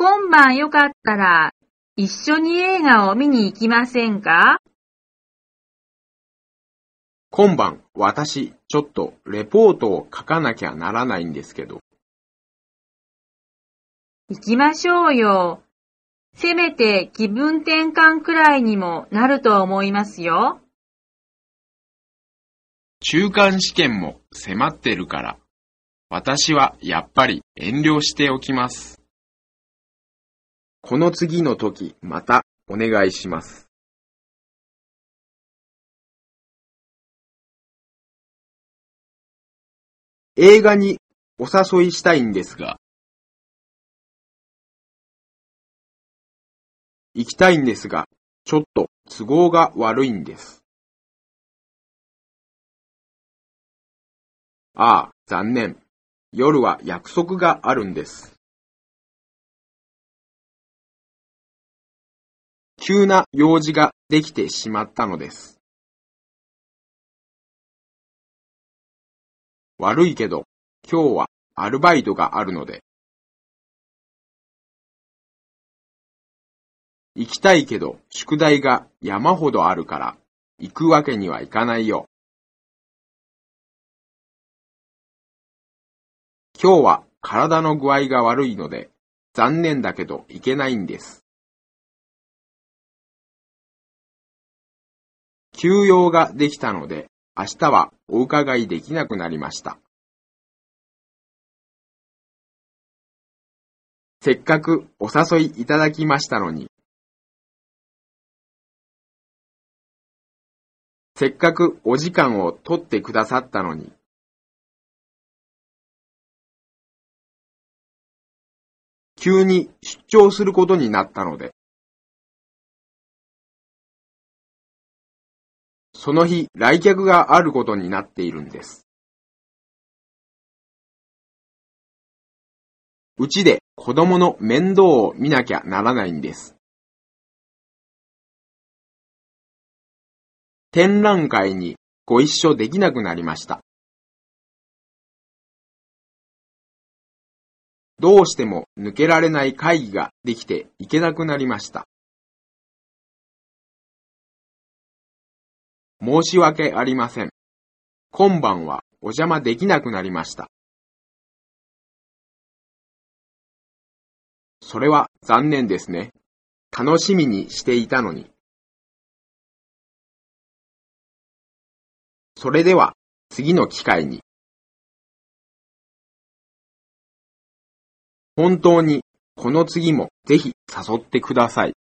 今晩よかったら一緒に映画を見に行きませんか？今晩、私、ちょっとレポートを書かなきゃならないんですけど。行きましょうよ。せめて気分転換くらいにもなると思いますよ。中間試験も迫ってるから、私はやっぱり遠慮しておきます。この次の時またお願いします。映画にお誘いしたいんですが、行きたいんですが、ちょっと都合が悪いんです。ああ、残念。夜は約束があるんです。急な用事ができてしまったのです。悪いけど、今日はアルバイトがあるので。行きたいけど、宿題が山ほどあるから、行くわけにはいかないよ。今日は体の具合が悪いので、残念だけど行けないんです。休養ができたので、明日はお伺いできなくなりました。せっかくお誘いいただきましたのに、せっかくお時間を取ってくださったのに、急に出張することになったので、その日来客があることになっているんです。うちで子供の面倒を見なきゃならないんです。展覧会にご一緒できなくなりました。どうしても抜けられない会議ができていけなくなりました。申し訳ありません。今晩はお邪魔できなくなりました。それは残念ですね。楽しみにしていたのに。それでは次の機会に。本当にこの次もぜひ誘ってください。